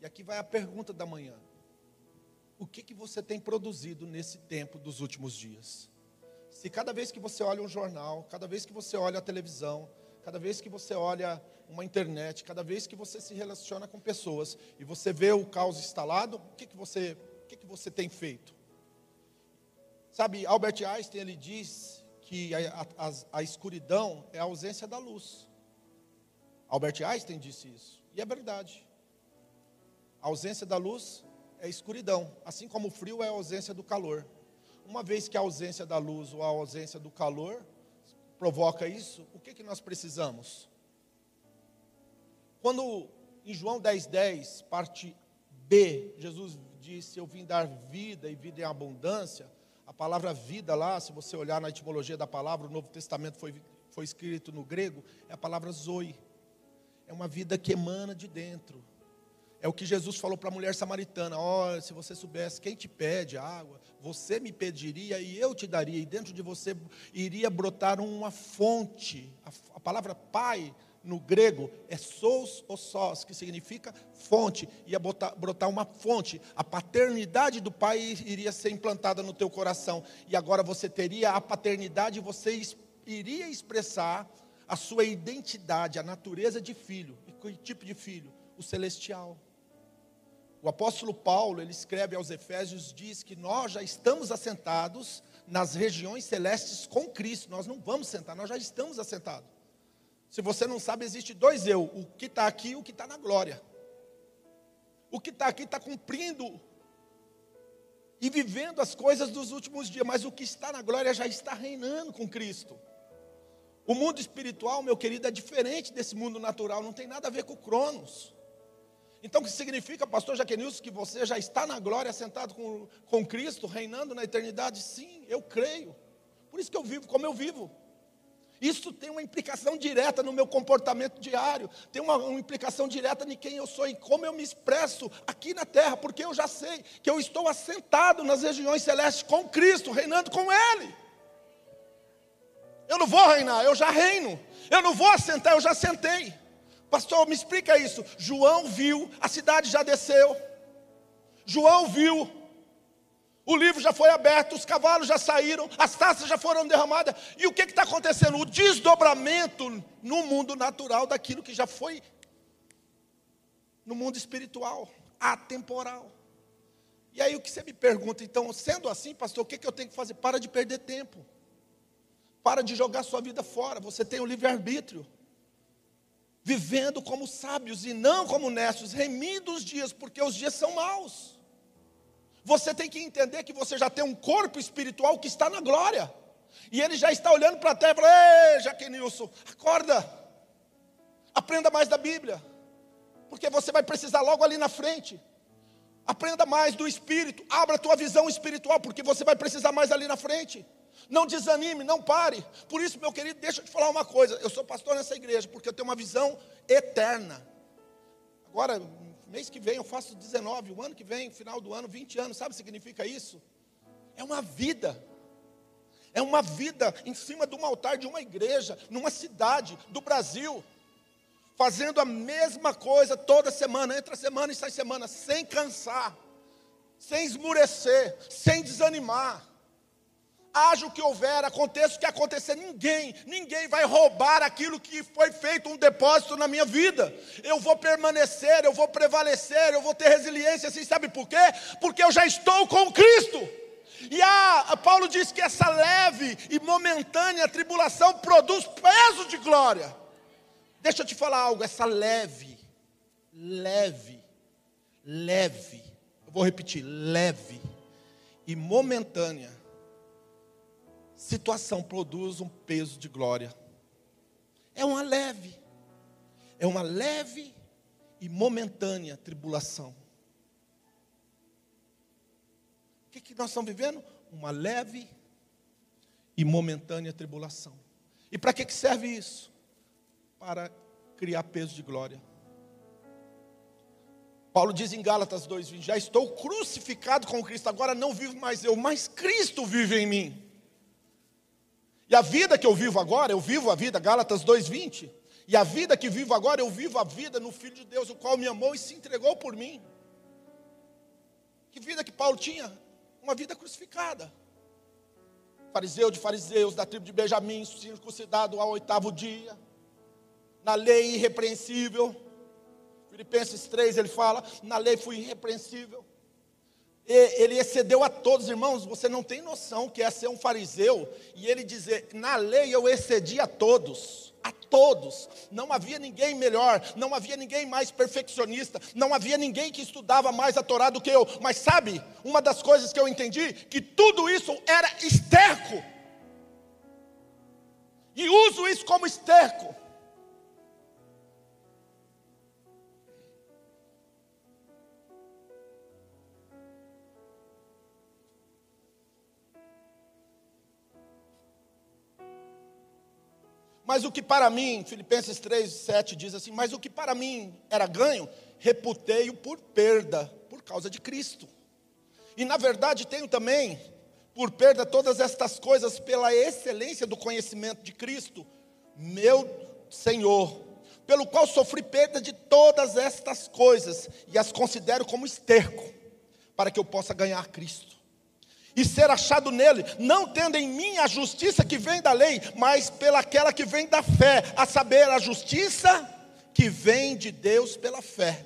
E aqui vai a pergunta da manhã: O que, que você tem produzido nesse tempo dos últimos dias? Se cada vez que você olha um jornal, cada vez que você olha a televisão, cada vez que você olha uma internet, cada vez que você se relaciona com pessoas e você vê o caos instalado, o que, que, você, que, que você tem feito? Sabe, Albert Einstein ele diz que a, a, a escuridão é a ausência da luz. Albert Einstein disse isso, e é verdade. A ausência da luz é escuridão, assim como o frio é a ausência do calor. Uma vez que a ausência da luz ou a ausência do calor provoca isso, o que, que nós precisamos? Quando em João 10,10, 10, parte B, Jesus disse: Eu vim dar vida e vida em abundância. A palavra vida lá, se você olhar na etimologia da palavra, o Novo Testamento foi, foi escrito no grego, é a palavra zoe. É uma vida que emana de dentro. É o que Jesus falou para a mulher samaritana: Olha, se você soubesse quem te pede água, você me pediria e eu te daria, e dentro de você iria brotar uma fonte. A, a palavra pai no grego é sous ou sós, que significa fonte, ia botar, brotar uma fonte. A paternidade do pai iria ser implantada no teu coração, e agora você teria a paternidade, você iria expressar a sua identidade, a natureza de filho. E que tipo de filho? O celestial. O apóstolo Paulo, ele escreve aos Efésios, diz que nós já estamos assentados nas regiões celestes com Cristo. Nós não vamos sentar, nós já estamos assentados. Se você não sabe, existe dois eu: o que está aqui e o que está na glória. O que está aqui está cumprindo e vivendo as coisas dos últimos dias, mas o que está na glória já está reinando com Cristo. O mundo espiritual, meu querido, é diferente desse mundo natural, não tem nada a ver com o Cronos. Então, o que significa, pastor Jaquenilson, que você já está na glória, sentado com, com Cristo, reinando na eternidade? Sim, eu creio. Por isso que eu vivo como eu vivo. Isso tem uma implicação direta no meu comportamento diário, tem uma, uma, implicação direta em quem eu sou e como eu me expresso aqui na terra, porque eu já sei que eu estou assentado nas regiões celestes com Cristo, reinando com Ele. Eu não vou reinar, eu já reino. Eu não vou assentar, eu já sentei. Pastor, me explica isso. João viu, a cidade já desceu. João viu, o livro já foi aberto, os cavalos já saíram, as taças já foram derramadas. E o que está acontecendo? O desdobramento no mundo natural daquilo que já foi no mundo espiritual, atemporal. E aí o que você me pergunta, então, sendo assim, pastor, o que, que eu tenho que fazer? Para de perder tempo. Para de jogar sua vida fora. Você tem o livre-arbítrio. Vivendo como sábios e não como nestos, remindo os dias, porque os dias são maus. Você tem que entender que você já tem um corpo espiritual que está na glória. E ele já está olhando para a terra e fala: Ei, Jaquenilson, acorda. Aprenda mais da Bíblia. Porque você vai precisar logo ali na frente. Aprenda mais do Espírito. Abra a tua visão espiritual, porque você vai precisar mais ali na frente. Não desanime, não pare. Por isso, meu querido, deixa eu te falar uma coisa. Eu sou pastor nessa igreja, porque eu tenho uma visão eterna. Agora, mês que vem eu faço 19, o ano que vem, final do ano, 20 anos, sabe o que significa isso? É uma vida. É uma vida em cima de um altar de uma igreja, numa cidade do Brasil, fazendo a mesma coisa toda semana, entra semana e sai semana, sem cansar, sem esmurecer, sem desanimar haja o que houver, aconteça o que acontecer, ninguém, ninguém vai roubar aquilo que foi feito um depósito na minha vida. Eu vou permanecer, eu vou prevalecer, eu vou ter resiliência, assim, sabe por quê? Porque eu já estou com Cristo. E a, a Paulo diz que essa leve e momentânea tribulação produz peso de glória. Deixa eu te falar algo, essa leve, leve, leve, eu vou repetir, leve e momentânea situação produz um peso de glória. É uma leve, é uma leve e momentânea tribulação. O que, que nós estamos vivendo? Uma leve e momentânea tribulação. E para que, que serve isso? Para criar peso de glória. Paulo diz em Gálatas 2:20: Já estou crucificado com Cristo, agora não vivo mais eu, mas Cristo vive em mim. E a vida que eu vivo agora, eu vivo a vida, Gálatas 2:20. E a vida que vivo agora, eu vivo a vida no Filho de Deus, o qual me amou e se entregou por mim. Que vida que Paulo tinha? Uma vida crucificada. Fariseu de fariseus, da tribo de Benjamim, circuncidado ao oitavo dia. na lei irrepreensível. Filipenses 3 ele fala: na lei fui irrepreensível. Ele excedeu a todos, irmãos. Você não tem noção que é ser um fariseu e ele dizer: na lei eu excedi a todos a todos. Não havia ninguém melhor, não havia ninguém mais perfeccionista, não havia ninguém que estudava mais a Torá do que eu. Mas sabe, uma das coisas que eu entendi que tudo isso era esterco. E uso isso como esterco. Mas o que para mim, Filipenses 3, 7 diz assim: Mas o que para mim era ganho, reputei-o por perda, por causa de Cristo. E na verdade tenho também por perda todas estas coisas pela excelência do conhecimento de Cristo, meu Senhor, pelo qual sofri perda de todas estas coisas e as considero como esterco, para que eu possa ganhar Cristo e ser achado nele, não tendo em mim a justiça que vem da lei, mas pelaquela que vem da fé, a saber, a justiça que vem de Deus pela fé,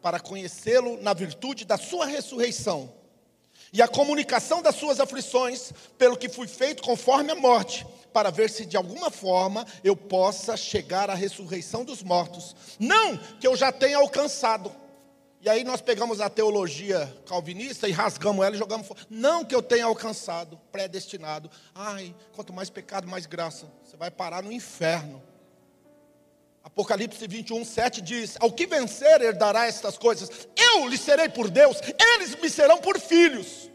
para conhecê-lo na virtude da sua ressurreição e a comunicação das suas aflições, pelo que fui feito conforme a morte, para ver se de alguma forma eu possa chegar à ressurreição dos mortos. Não que eu já tenha alcançado e aí nós pegamos a teologia calvinista e rasgamos ela e jogamos fora. Não que eu tenha alcançado, predestinado. Ai, quanto mais pecado, mais graça. Você vai parar no inferno. Apocalipse 21, 7 diz: Ao que vencer herdará estas coisas. Eu lhe serei por Deus, eles me serão por filhos.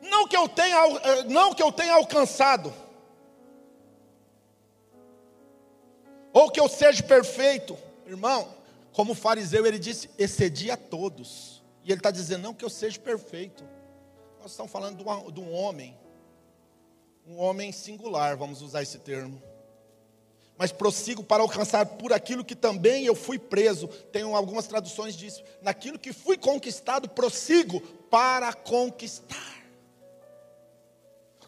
Não que eu tenha, eh, não que eu tenha alcançado. Ou que eu seja perfeito. Irmão, como fariseu, ele disse: excedi a todos. E ele está dizendo: não que eu seja perfeito. Nós estamos falando de, um homem, um homem singular, vamos usar esse termo. Mas prossigo para alcançar por aquilo que também eu fui preso. Tem algumas traduções disso. Naquilo que fui conquistado, prossigo para conquistar.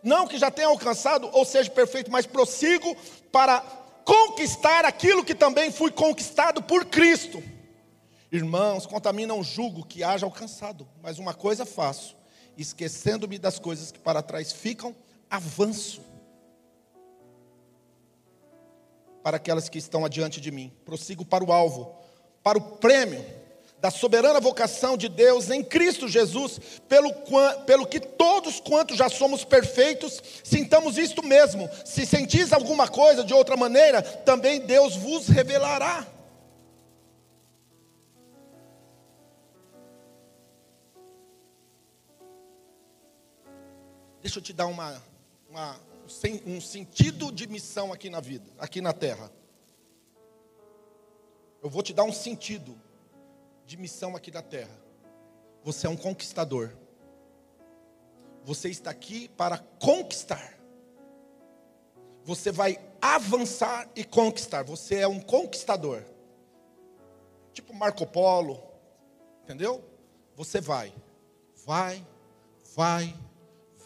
Não que já tenha alcançado ou seja perfeito, mas prossigo para conquistar aquilo que também fui conquistado por Cristo. Irmãos, contamina um julgo que haja alcançado, mas uma coisa faço, esquecendo-me das coisas que para trás ficam, avanço para aquelas que estão adiante de mim. Prossigo para o alvo, para o prêmio da soberana vocação de Deus em Cristo Jesus, pelo, pelo que todos quantos já somos perfeitos, sintamos isto mesmo. Se sentis alguma coisa de outra maneira, também Deus vos revelará. Deixa eu te dar uma, uma, um sentido de missão aqui na vida, aqui na terra. Eu vou te dar um sentido de missão aqui na terra. Você é um conquistador. Você está aqui para conquistar. Você vai avançar e conquistar. Você é um conquistador. Tipo Marco Polo. Entendeu? Você vai. Vai, vai,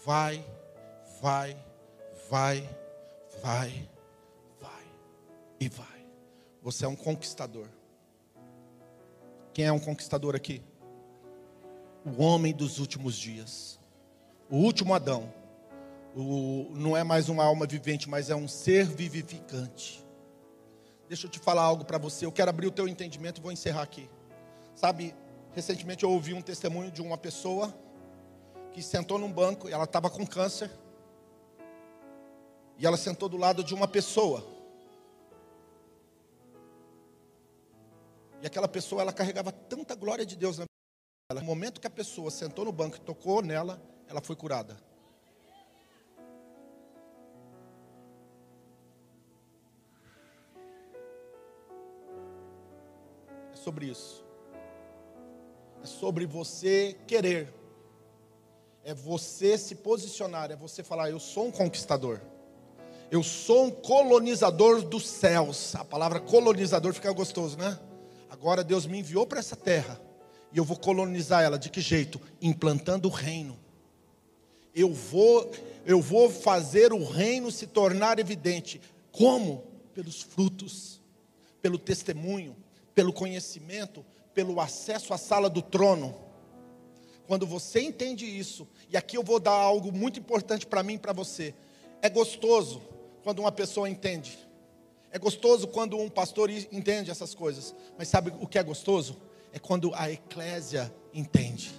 vai, vai, vai, vai, vai e vai. Você é um conquistador. Quem é um conquistador aqui? O homem dos últimos dias. O último Adão. O, não é mais uma alma vivente, mas é um ser vivificante. Deixa eu te falar algo para você. Eu quero abrir o teu entendimento e vou encerrar aqui. Sabe, recentemente eu ouvi um testemunho de uma pessoa que sentou num banco, ela estava com câncer. E ela sentou do lado de uma pessoa E aquela pessoa, ela carregava tanta glória de Deus na ela. No momento que a pessoa sentou no banco e tocou nela, ela foi curada. É sobre isso. É sobre você querer. É você se posicionar, é você falar, eu sou um conquistador. Eu sou um colonizador dos céus. A palavra colonizador fica gostoso, né? Agora Deus me enviou para essa terra e eu vou colonizar ela de que jeito? Implantando o reino. Eu vou eu vou fazer o reino se tornar evidente. Como? Pelos frutos. pelo testemunho, pelo conhecimento, pelo acesso à sala do trono. Quando você entende isso, e aqui eu vou dar algo muito importante para mim e para você. É gostoso quando uma pessoa entende. É gostoso quando um pastor entende essas coisas. Mas sabe o que é gostoso? É quando a eclésia entende.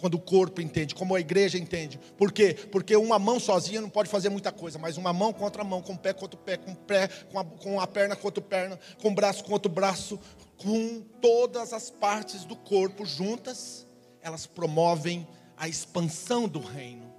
Quando o corpo entende, como a igreja entende. Por quê? Porque uma mão sozinha não pode fazer muita coisa, mas uma mão contra a mão, com o pé contra o pé, com, o pé, com, a, com a perna contra a perna, com o braço contra o braço, com todas as partes do corpo juntas, elas promovem a expansão do reino.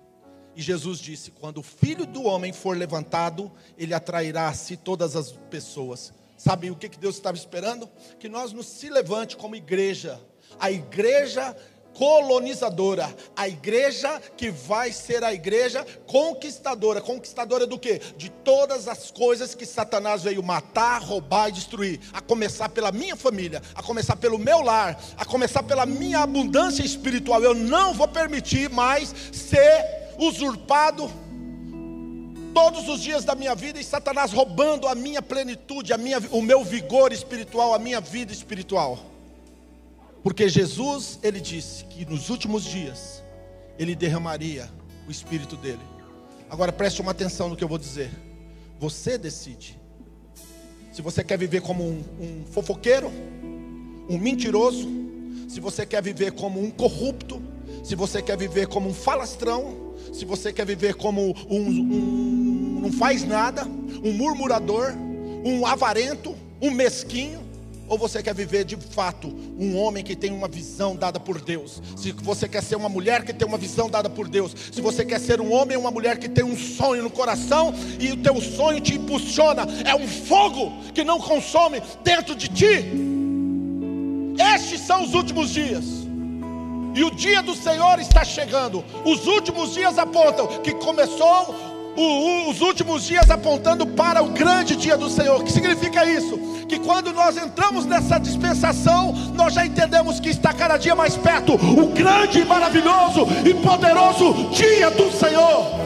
E Jesus disse: quando o filho do homem for levantado, ele atrairá a si todas as pessoas. Sabe o que Deus estava esperando? Que nós nos se levante como igreja, a igreja colonizadora, a igreja que vai ser a igreja conquistadora. Conquistadora do que? De todas as coisas que Satanás veio matar, roubar e destruir. A começar pela minha família, a começar pelo meu lar, a começar pela minha abundância espiritual. Eu não vou permitir mais ser usurpado todos os dias da minha vida e Satanás roubando a minha plenitude, a minha, o meu vigor espiritual, a minha vida espiritual. Porque Jesus, ele disse que nos últimos dias ele derramaria o espírito dele. Agora preste uma atenção no que eu vou dizer. Você decide. Se você quer viver como um, um fofoqueiro, um mentiroso, se você quer viver como um corrupto, se você quer viver como um falastrão, se você quer viver como um, um não faz nada, um murmurador, um avarento, um mesquinho, ou você quer viver de fato um homem que tem uma visão dada por Deus? Se você quer ser uma mulher que tem uma visão dada por Deus, se você quer ser um homem ou uma mulher que tem um sonho no coração e o teu sonho te impulsiona, é um fogo que não consome dentro de ti. Estes são os últimos dias. E o dia do Senhor está chegando. Os últimos dias apontam que começou os últimos dias apontando para o grande dia do Senhor. O que significa isso? Que quando nós entramos nessa dispensação, nós já entendemos que está cada dia mais perto o grande, maravilhoso e poderoso dia do Senhor.